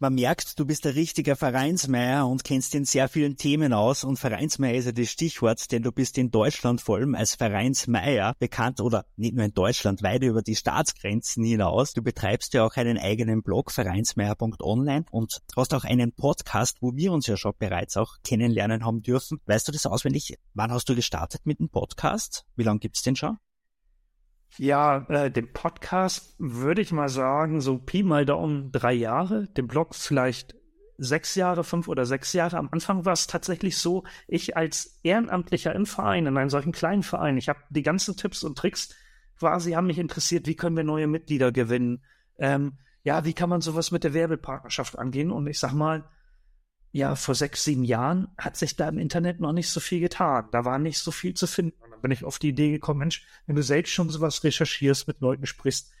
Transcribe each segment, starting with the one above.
Man merkt, du bist der richtige Vereinsmeier und kennst in sehr vielen Themen aus und Vereinsmeier ist ja das Stichwort, denn du bist in Deutschland vor allem als Vereinsmeier bekannt oder nicht nur in Deutschland, weit über die Staatsgrenzen hinaus. Du betreibst ja auch einen eigenen Blog, vereinsmeier.online und hast auch einen Podcast, wo wir uns ja schon bereits auch kennenlernen haben dürfen. Weißt du das auswendig? Wann hast du gestartet mit dem Podcast? Wie lange gibt's den schon? Ja, äh, den Podcast würde ich mal sagen, so Pi mal Daumen drei Jahre, den Blog vielleicht sechs Jahre, fünf oder sechs Jahre. Am Anfang war es tatsächlich so, ich als Ehrenamtlicher im Verein, in einem solchen kleinen Verein, ich habe die ganzen Tipps und Tricks quasi, haben mich interessiert, wie können wir neue Mitglieder gewinnen? Ähm, ja, wie kann man sowas mit der Werbepartnerschaft angehen? Und ich sag mal, ja, vor sechs, sieben Jahren hat sich da im Internet noch nicht so viel getan. Da war nicht so viel zu finden bin ich auf die Idee gekommen, Mensch, wenn du selbst schon sowas recherchierst, mit Leuten sprichst,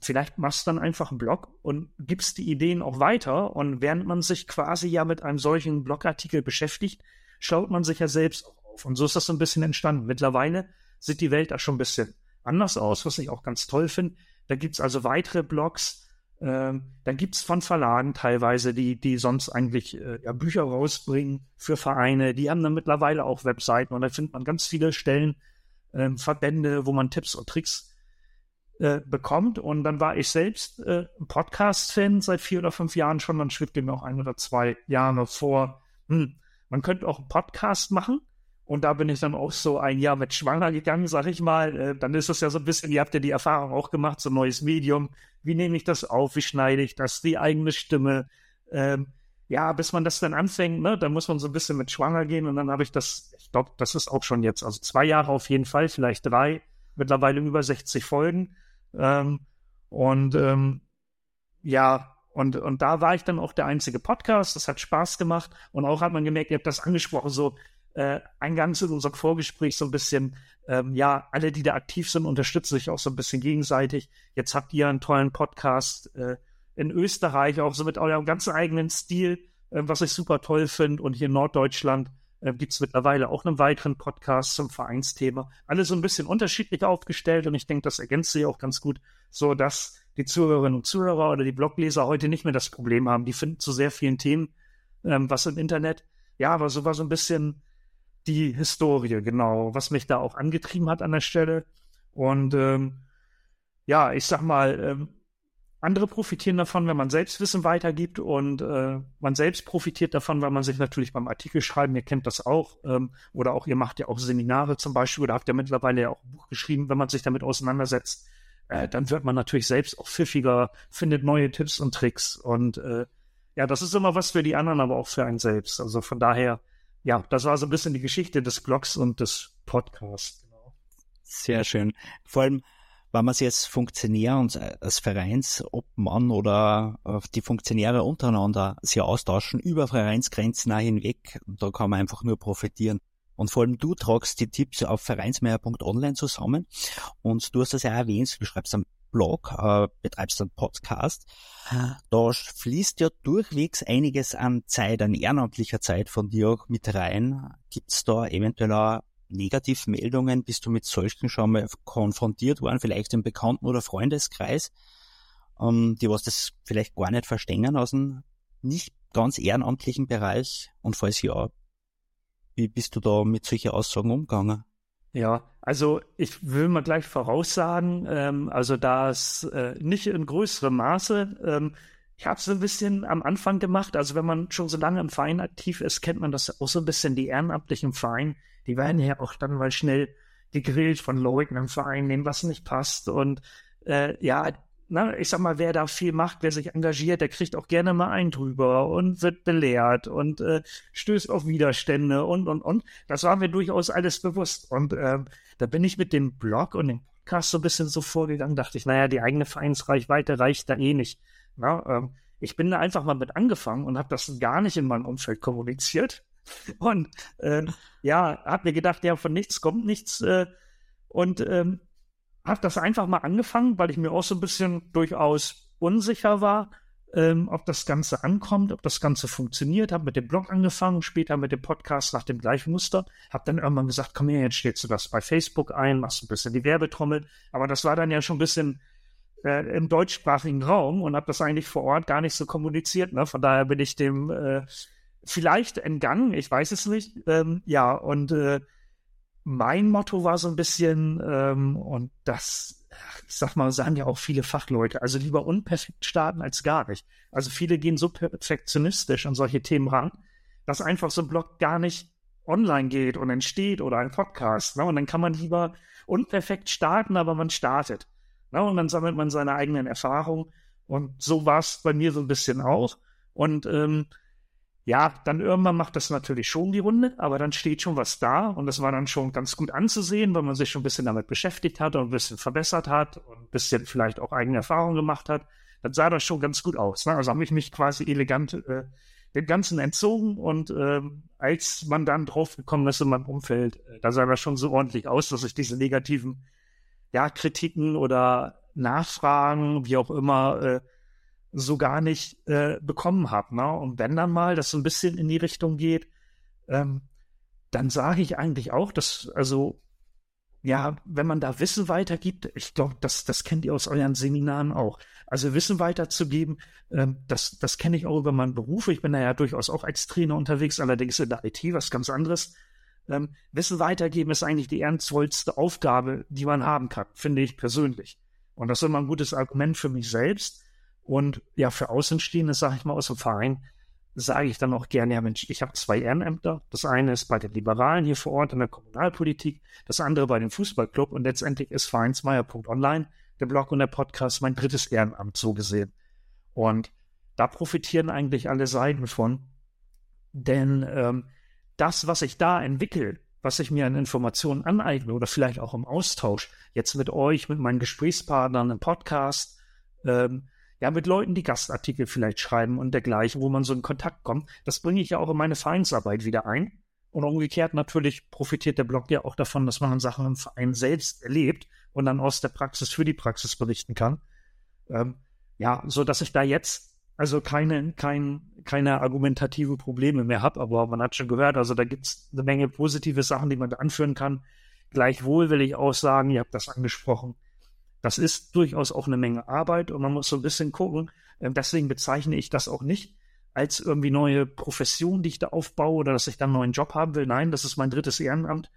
vielleicht machst du dann einfach einen Blog und gibst die Ideen auch weiter. Und während man sich quasi ja mit einem solchen Blogartikel beschäftigt, schaut man sich ja selbst auch auf. Und so ist das so ein bisschen entstanden. Mittlerweile sieht die Welt da schon ein bisschen anders aus, was ich auch ganz toll finde. Da gibt's also weitere Blogs, ähm, dann gibt's von Verlagen teilweise, die, die sonst eigentlich äh, ja, Bücher rausbringen für Vereine. Die haben dann mittlerweile auch Webseiten und da findet man ganz viele Stellen, äh, Verbände, wo man Tipps und Tricks äh, bekommt. Und dann war ich selbst äh, Podcast-Fan seit vier oder fünf Jahren schon. Dann schritt mir auch ein oder zwei Jahre vor, hm, man könnte auch einen Podcast machen. Und da bin ich dann auch so ein Jahr mit schwanger gegangen, sag ich mal. Äh, dann ist es ja so ein bisschen, ihr habt ja die Erfahrung auch gemacht, so ein neues Medium. Wie nehme ich das auf? Wie schneide ich das? Die eigene Stimme. Ähm, ja, bis man das dann anfängt, ne, da muss man so ein bisschen mit schwanger gehen. Und dann habe ich das, ich glaube, das ist auch schon jetzt, also zwei Jahre auf jeden Fall, vielleicht drei, mittlerweile über 60 Folgen. Ähm, und ähm, ja, und, und da war ich dann auch der einzige Podcast. Das hat Spaß gemacht. Und auch hat man gemerkt, ihr habt das angesprochen, so, äh, eingangs in unserem Vorgespräch so ein bisschen, ähm, ja, alle, die da aktiv sind, unterstützen sich auch so ein bisschen gegenseitig. Jetzt habt ihr einen tollen Podcast äh, in Österreich, auch so mit eurem ganz eigenen Stil, äh, was ich super toll finde. Und hier in Norddeutschland äh, gibt es mittlerweile auch einen weiteren Podcast zum Vereinsthema. Alle so ein bisschen unterschiedlich aufgestellt und ich denke, das ergänzt sich auch ganz gut, so dass die Zuhörerinnen und Zuhörer oder die Blogleser heute nicht mehr das Problem haben. Die finden zu sehr vielen Themen ähm, was im Internet. Ja, aber so war so ein bisschen die Historie, genau, was mich da auch angetrieben hat an der Stelle. Und ähm, ja, ich sag mal, ähm, andere profitieren davon, wenn man Selbstwissen weitergibt und äh, man selbst profitiert davon, weil man sich natürlich beim Artikel schreiben, ihr kennt das auch, ähm, oder auch ihr macht ja auch Seminare zum Beispiel oder habt ja mittlerweile ja auch ein Buch geschrieben, wenn man sich damit auseinandersetzt, äh, dann wird man natürlich selbst auch pfiffiger, findet neue Tipps und Tricks und äh, ja, das ist immer was für die anderen, aber auch für einen selbst. Also von daher ja, das war so ein bisschen die Geschichte des Blogs und des Podcasts. Sehr schön. Vor allem, wenn man sich jetzt Funktionär und als Vereinsobmann oder äh, die Funktionäre untereinander sich austauschen über Vereinsgrenzen hinweg, da kann man einfach nur profitieren. Und vor allem du tragst die Tipps auf vereinsmeier.online zusammen und du hast das ja erwähnt, du schreibst am Blog, äh, betreibst einen Podcast. Da fließt ja durchwegs einiges an Zeit, an ehrenamtlicher Zeit von dir auch mit rein. Gibt's da eventuell auch Negativmeldungen? Bist du mit solchen schon mal konfrontiert worden, vielleicht im Bekannten- oder Freundeskreis, ähm, die was das vielleicht gar nicht verstehen aus dem nicht ganz ehrenamtlichen Bereich? Und falls ja, wie bist du da mit solchen Aussagen umgegangen? Ja, also ich will mal gleich voraussagen, ähm, also da es äh, nicht in größerem Maße, ähm, ich habe es ein bisschen am Anfang gemacht, also wenn man schon so lange im Verein aktiv ist, kennt man das auch so ein bisschen, die Ehrenamtlichen im Verein, die werden ja auch dann mal schnell gegrillt von Leuten im Verein, denen was nicht passt. Und äh, ja, na, ich sag mal, wer da viel macht, wer sich engagiert, der kriegt auch gerne mal einen drüber und wird belehrt und äh, stößt auf Widerstände und, und, und. Das war mir durchaus alles bewusst. Und äh, da bin ich mit dem Blog und dem Podcast so ein bisschen so vorgegangen, dachte ich, naja, die eigene Vereinsreichweite reicht da eh nicht. Na, ähm, ich bin da einfach mal mit angefangen und habe das gar nicht in meinem Umfeld kommuniziert. Und äh, ja, hab mir gedacht, ja, von nichts kommt nichts. Äh, und ähm, habe das einfach mal angefangen, weil ich mir auch so ein bisschen durchaus unsicher war, ähm, ob das Ganze ankommt, ob das Ganze funktioniert. Habe mit dem Blog angefangen, später mit dem Podcast nach dem gleichen Muster. Habe dann irgendwann gesagt, komm her, jetzt stellst du das bei Facebook ein, machst ein bisschen die Werbetrommel. Aber das war dann ja schon ein bisschen äh, im deutschsprachigen Raum und habe das eigentlich vor Ort gar nicht so kommuniziert. Ne? Von daher bin ich dem äh, vielleicht entgangen, ich weiß es nicht. Ähm, ja, und äh, mein Motto war so ein bisschen, ähm, und das, ich sag mal, sagen ja auch viele Fachleute, also lieber unperfekt starten als gar nicht. Also viele gehen so perfektionistisch an solche Themen ran, dass einfach so ein Blog gar nicht online geht und entsteht oder ein Podcast. Ne? Und dann kann man lieber unperfekt starten, aber man startet. Ne? Und dann sammelt man seine eigenen Erfahrungen. Und so war es bei mir so ein bisschen auch. Und ähm, ja, dann irgendwann macht das natürlich schon die Runde, aber dann steht schon was da und das war dann schon ganz gut anzusehen, weil man sich schon ein bisschen damit beschäftigt hat und ein bisschen verbessert hat und ein bisschen vielleicht auch eigene Erfahrungen gemacht hat. Dann sah das schon ganz gut aus. Ne? Also habe ich mich quasi elegant äh, dem Ganzen entzogen und äh, als man dann draufgekommen ist in meinem Umfeld, äh, da sah das schon so ordentlich aus, dass ich diese negativen ja, Kritiken oder Nachfragen, wie auch immer, äh, so gar nicht äh, bekommen habe. Ne? Und wenn dann mal das so ein bisschen in die Richtung geht, ähm, dann sage ich eigentlich auch, dass, also, ja, wenn man da Wissen weitergibt, ich glaube, das, das kennt ihr aus euren Seminaren auch. Also Wissen weiterzugeben, ähm, das, das kenne ich auch über meinen Beruf. Ich bin da ja durchaus auch als Trainer unterwegs, allerdings in der IT, was ganz anderes. Ähm, Wissen weitergeben ist eigentlich die ernstvollste Aufgabe, die man haben kann, finde ich persönlich. Und das ist immer ein gutes Argument für mich selbst. Und ja, für Außenstehende, sage ich mal, aus dem Verein, sage ich dann auch gerne, ja Mensch, ich habe zwei Ehrenämter. Das eine ist bei den Liberalen hier vor Ort in der Kommunalpolitik, das andere bei dem Fußballclub und letztendlich ist Vereinsmeier.online, der Blog und der Podcast, mein drittes Ehrenamt so gesehen. Und da profitieren eigentlich alle Seiten von. Denn ähm, das, was ich da entwickle, was ich mir an Informationen aneigne oder vielleicht auch im Austausch, jetzt mit euch, mit meinen Gesprächspartnern im Podcast, ähm, ja, mit Leuten, die Gastartikel vielleicht schreiben und dergleichen, wo man so in Kontakt kommt, das bringe ich ja auch in meine Vereinsarbeit wieder ein. Und umgekehrt natürlich profitiert der Blog ja auch davon, dass man Sachen im Verein selbst erlebt und dann aus der Praxis für die Praxis berichten kann. Ähm, ja, so dass ich da jetzt also keine, kein, keine argumentative Probleme mehr habe, aber man hat schon gehört, also da gibt's eine Menge positive Sachen, die man anführen kann. Gleichwohl will ich auch sagen, ihr habt das angesprochen, das ist durchaus auch eine Menge Arbeit und man muss so ein bisschen gucken. Ähm, deswegen bezeichne ich das auch nicht als irgendwie neue Profession, die ich da aufbaue oder dass ich dann einen neuen Job haben will. Nein, das ist mein drittes Ehrenamt.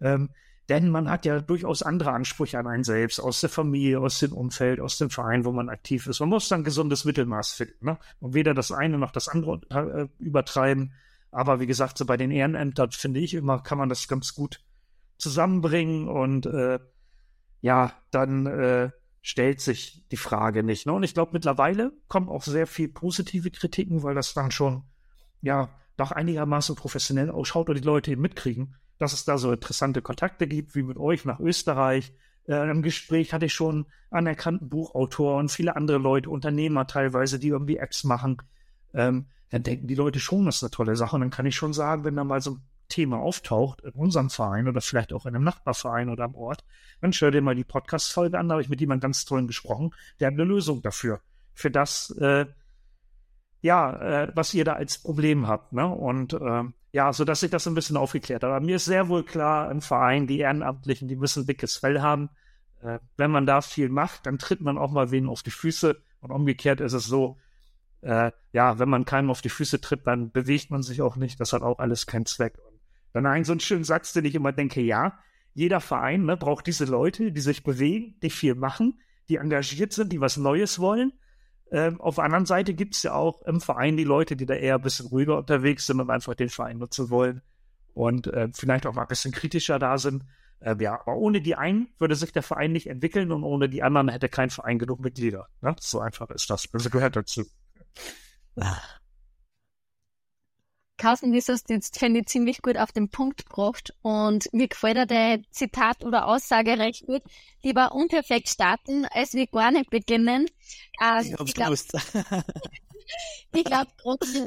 Ähm, denn man hat ja durchaus andere Ansprüche an einen selbst, aus der Familie, aus dem Umfeld, aus dem Verein, wo man aktiv ist. Man muss dann gesundes Mittelmaß finden. Ne? Und weder das eine noch das andere äh, übertreiben. Aber wie gesagt, so bei den Ehrenämtern finde ich immer, kann man das ganz gut zusammenbringen und äh, ja, dann äh, stellt sich die Frage nicht. Ne? Und ich glaube, mittlerweile kommen auch sehr viel positive Kritiken, weil das dann schon ja doch einigermaßen professionell ausschaut und die Leute eben mitkriegen dass es da so interessante Kontakte gibt, wie mit euch nach Österreich. Äh, Im Gespräch hatte ich schon anerkannten Buchautor und viele andere Leute, Unternehmer teilweise, die irgendwie Apps machen. Ähm, dann denken die Leute schon, das ist eine tolle Sache. Und dann kann ich schon sagen, wenn da mal so ein Thema auftaucht in unserem Verein oder vielleicht auch in einem Nachbarverein oder am Ort, dann stell dir mal die Podcast-Folge an, da habe ich mit jemandem ganz tollen gesprochen, der hat eine Lösung dafür. Für das, äh, ja, äh, was ihr da als Problem habt. Ne? Und äh, ja, so dass sich das ein bisschen aufgeklärt hat. Aber mir ist sehr wohl klar, im Verein, die Ehrenamtlichen, die müssen dickes Fell haben. Äh, wenn man da viel macht, dann tritt man auch mal wen auf die Füße. Und umgekehrt ist es so, äh, ja, wenn man keinem auf die Füße tritt, dann bewegt man sich auch nicht. Das hat auch alles keinen Zweck. Dann ein so einen schönen Satz, den ich immer denke, ja, jeder Verein ne, braucht diese Leute, die sich bewegen, die viel machen, die engagiert sind, die was Neues wollen ähm, auf der anderen Seite gibt es ja auch im Verein die Leute, die da eher ein bisschen ruhiger unterwegs sind und einfach den Verein nutzen wollen und äh, vielleicht auch mal ein bisschen kritischer da sind. Äh, ja, aber ohne die einen würde sich der Verein nicht entwickeln und ohne die anderen hätte kein Verein genug Mitglieder. Ne? So einfach ist das. Also gehört dazu. Ah. Carsten, das hast du jetzt, finde ich, ziemlich gut auf den Punkt gebracht und mir gefällt dir dein Zitat oder Aussage recht gut. Lieber unperfekt starten, als wir gar nicht beginnen. Äh, ich hab's ich glaub, gewusst. ich glaube,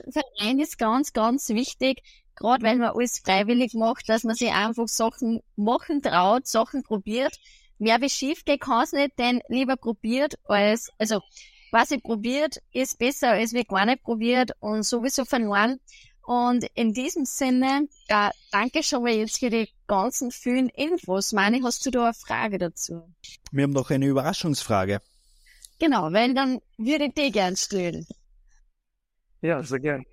Verein ist ganz, ganz wichtig, gerade wenn man alles freiwillig macht, dass man sich einfach Sachen machen traut, Sachen probiert. Mehr wie schief geht kann es nicht, denn lieber probiert als, also, was ich probiert, ist besser als wir gar nicht probiert und sowieso verloren. Und in diesem Sinne, äh, danke schon mal jetzt für die ganzen vielen Infos. Meine, hast du da eine Frage dazu? Wir haben noch eine Überraschungsfrage. Genau, weil dann würde ich dir gern stellen. Ja, sehr gern.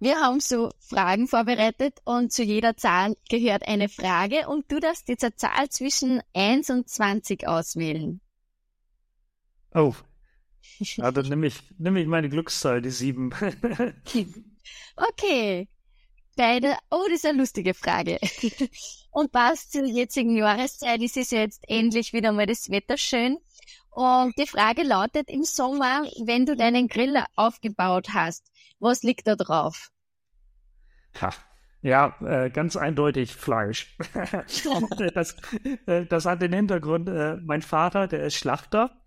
Wir haben so Fragen vorbereitet und zu jeder Zahl gehört eine Frage und du darfst jetzt eine Zahl zwischen 1 und 20 auswählen. Oh. Ja, dann nehme ich, nehme ich meine Glückszahl, die 7. okay. Beide, oh, das ist eine lustige Frage. und passt zur jetzigen Jahreszeit, ist es jetzt endlich wieder mal das Wetter schön. Und die Frage lautet im Sommer, wenn du deinen Grill aufgebaut hast, was liegt da drauf? Ha. Ja, äh, ganz eindeutig Fleisch. das, äh, das hat den Hintergrund, äh, mein Vater, der ist Schlachter.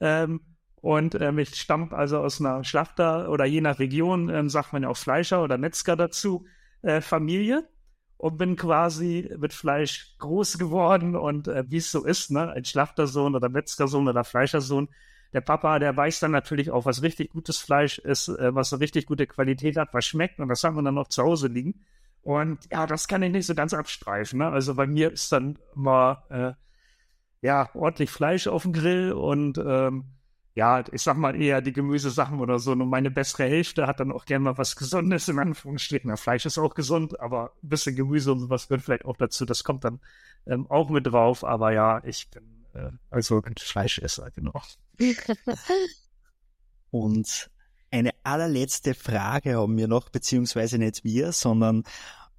Ähm, und ähm, ich stamme also aus einer Schlachter oder je nach Region ähm, sagt man ja auch Fleischer oder Metzger dazu, äh, Familie. Und bin quasi mit Fleisch groß geworden und äh, wie es so ist, ne, ein Schlachtersohn oder Metzgersohn oder Fleischersohn, der Papa, der weiß dann natürlich auch, was richtig gutes Fleisch ist, äh, was eine richtig gute Qualität hat, was schmeckt und das haben wir dann noch zu Hause liegen. Und ja, das kann ich nicht so ganz abstreifen. Ne? Also bei mir ist dann mal äh, ja ordentlich Fleisch auf dem Grill und ähm, ja, ich sag mal eher die Gemüsesachen oder so. Und meine bessere Hälfte hat dann auch gerne mal was Gesundes in Anführungsstrichen. Ja, Fleisch ist auch gesund, aber ein bisschen Gemüse und sowas gehört vielleicht auch dazu. Das kommt dann ähm, auch mit drauf. Aber ja, ich bin äh, also ein Fleischesser, genau. Und eine allerletzte Frage haben wir noch, beziehungsweise nicht wir, sondern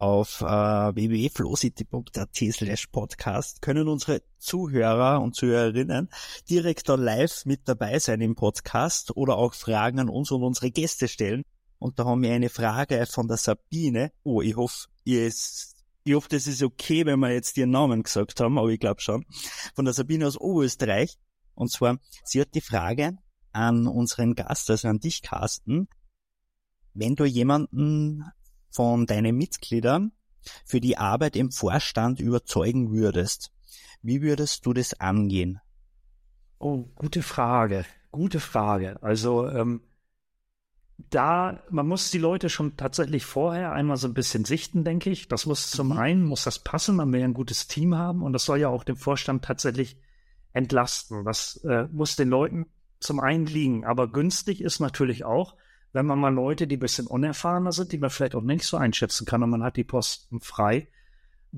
auf äh, www.flowcity.at slash podcast können unsere Zuhörer und Zuhörerinnen direkt da live mit dabei sein im Podcast oder auch Fragen an uns und unsere Gäste stellen. Und da haben wir eine Frage von der Sabine. Oh, ich hoffe, ihr ich hoffe, das ist okay, wenn wir jetzt ihren Namen gesagt haben, aber ich glaube schon. Von der Sabine aus Oberösterreich. Und zwar, sie hat die Frage an unseren Gast, also an dich, Carsten. Wenn du jemanden von deinen Mitgliedern für die Arbeit im Vorstand überzeugen würdest, wie würdest du das angehen? Oh, gute Frage. Gute Frage. Also ähm, da, man muss die Leute schon tatsächlich vorher einmal so ein bisschen sichten, denke ich. Das muss zum mhm. einen, muss das passen, man will ja ein gutes Team haben und das soll ja auch dem Vorstand tatsächlich entlasten. Das äh, muss den Leuten zum einen liegen. Aber günstig ist natürlich auch, wenn man mal Leute, die ein bisschen unerfahrener sind, die man vielleicht auch nicht so einschätzen kann und man hat die Posten frei,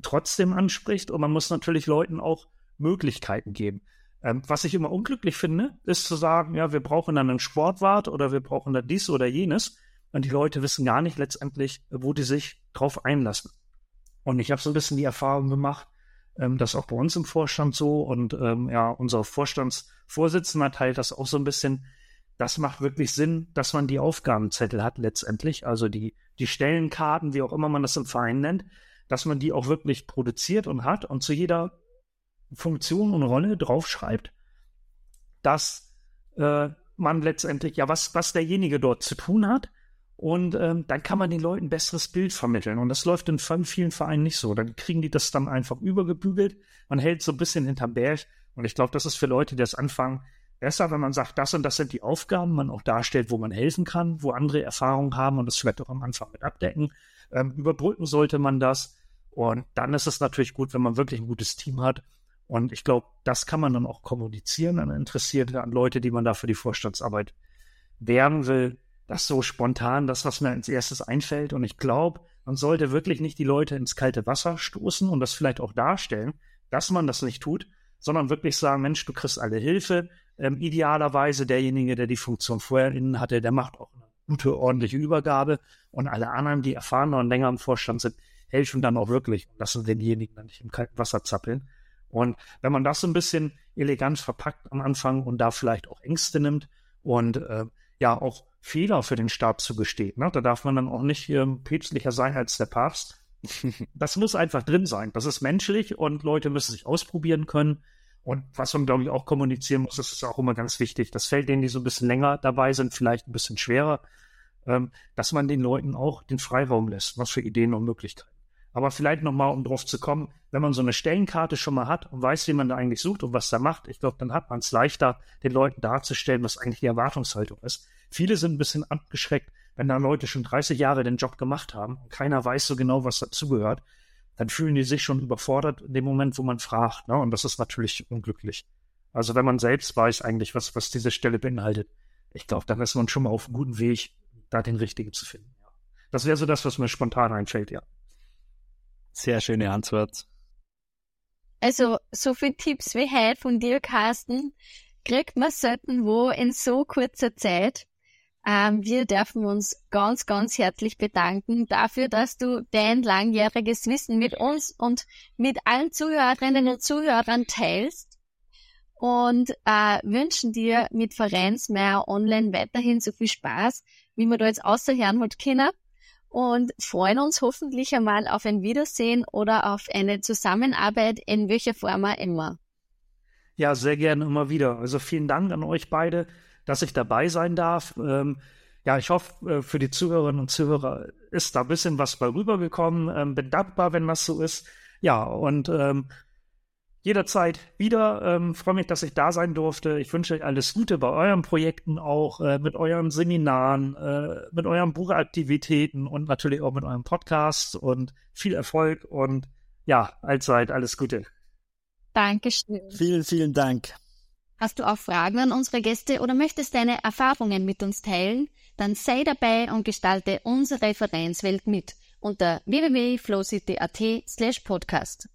trotzdem anspricht. Und man muss natürlich Leuten auch Möglichkeiten geben. Ähm, was ich immer unglücklich finde, ist zu sagen, ja, wir brauchen dann einen Sportwart oder wir brauchen da dies oder jenes. Und die Leute wissen gar nicht letztendlich, wo die sich drauf einlassen. Und ich habe so ein bisschen die Erfahrung gemacht, ähm, das auch bei uns im Vorstand so und ähm, ja, unser Vorstandsvorsitzender teilt das auch so ein bisschen. Das macht wirklich Sinn, dass man die Aufgabenzettel hat letztendlich, also die, die Stellenkarten, wie auch immer man das im Verein nennt, dass man die auch wirklich produziert und hat und zu jeder Funktion und Rolle draufschreibt, dass äh, man letztendlich, ja, was, was derjenige dort zu tun hat, und ähm, dann kann man den Leuten ein besseres Bild vermitteln. Und das läuft in vielen Vereinen nicht so. Dann kriegen die das dann einfach übergebügelt. Man hält so ein bisschen hinterm Berg. Und ich glaube, das ist für Leute, die das anfangen, besser, wenn man sagt, das und das sind die Aufgaben, man auch darstellt, wo man helfen kann, wo andere Erfahrungen haben und das vielleicht auch am Anfang mit abdecken. Ähm, überbrücken sollte man das. Und dann ist es natürlich gut, wenn man wirklich ein gutes Team hat. Und ich glaube, das kann man dann auch kommunizieren an Interessierte, an Leute, die man da für die Vorstandsarbeit werden will das so spontan, das, was mir als erstes einfällt. Und ich glaube, man sollte wirklich nicht die Leute ins kalte Wasser stoßen und das vielleicht auch darstellen, dass man das nicht tut, sondern wirklich sagen, Mensch, du kriegst alle Hilfe. Ähm, idealerweise derjenige, der die Funktion vorher innen hatte, der macht auch eine gute, ordentliche Übergabe. Und alle anderen, die erfahrener und länger im Vorstand sind, helfen dann auch wirklich und lassen denjenigen dann nicht im kalten Wasser zappeln. Und wenn man das so ein bisschen elegant verpackt am Anfang und da vielleicht auch Ängste nimmt und äh, ja auch Fehler für den Staat zugesteht. Ne? Da darf man dann auch nicht ähm, päpstlicher sein als der Papst. das muss einfach drin sein. Das ist menschlich und Leute müssen sich ausprobieren können. Und was man, glaube ich, auch kommunizieren muss, das ist auch immer ganz wichtig. Das fällt denen, die so ein bisschen länger dabei sind, vielleicht ein bisschen schwerer, ähm, dass man den Leuten auch den Freiraum lässt, was für Ideen und Möglichkeiten. Aber vielleicht nochmal, um drauf zu kommen, wenn man so eine Stellenkarte schon mal hat und weiß, wie man da eigentlich sucht und was da macht, ich glaube, dann hat man es leichter, den Leuten darzustellen, was eigentlich die Erwartungshaltung ist. Viele sind ein bisschen abgeschreckt, wenn da Leute schon 30 Jahre den Job gemacht haben und keiner weiß so genau, was dazugehört, dann fühlen die sich schon überfordert in dem Moment, wo man fragt. Ne? Und das ist natürlich unglücklich. Also wenn man selbst weiß eigentlich, was, was diese Stelle beinhaltet, ich glaube, dann ist man schon mal auf einem guten Weg, da den richtigen zu finden. Ja. Das wäre so das, was mir spontan einfällt, ja. Sehr schöne Antwort. Also, so viele Tipps wie heute von dir, Carsten, kriegt man selten wo in so kurzer Zeit. Ähm, wir dürfen uns ganz, ganz herzlich bedanken dafür, dass du dein langjähriges Wissen mit uns und mit allen Zuhörerinnen und Zuhörern teilst und äh, wünschen dir mit Vereinsmeier Online weiterhin so viel Spaß, wie wir da jetzt außerhören hat können und freuen uns hoffentlich einmal auf ein Wiedersehen oder auf eine Zusammenarbeit in welcher Form auch immer. Ja, sehr gerne immer wieder. Also vielen Dank an euch beide, dass ich dabei sein darf. Ähm, ja, ich hoffe, äh, für die Zuhörerinnen und Zuhörer ist da ein bisschen was bei rübergekommen. Ähm, bin dankbar, wenn das so ist. Ja, und ähm, jederzeit wieder. Ähm, freue mich, dass ich da sein durfte. Ich wünsche euch alles Gute bei euren Projekten auch, äh, mit euren Seminaren, äh, mit euren Buchaktivitäten und natürlich auch mit eurem Podcast und viel Erfolg und ja, allzeit alles Gute. Dankeschön. Vielen, vielen Dank. Hast du auch Fragen an unsere Gäste oder möchtest deine Erfahrungen mit uns teilen? Dann sei dabei und gestalte unsere Vereinswelt mit unter www.flowcity.at slash podcast.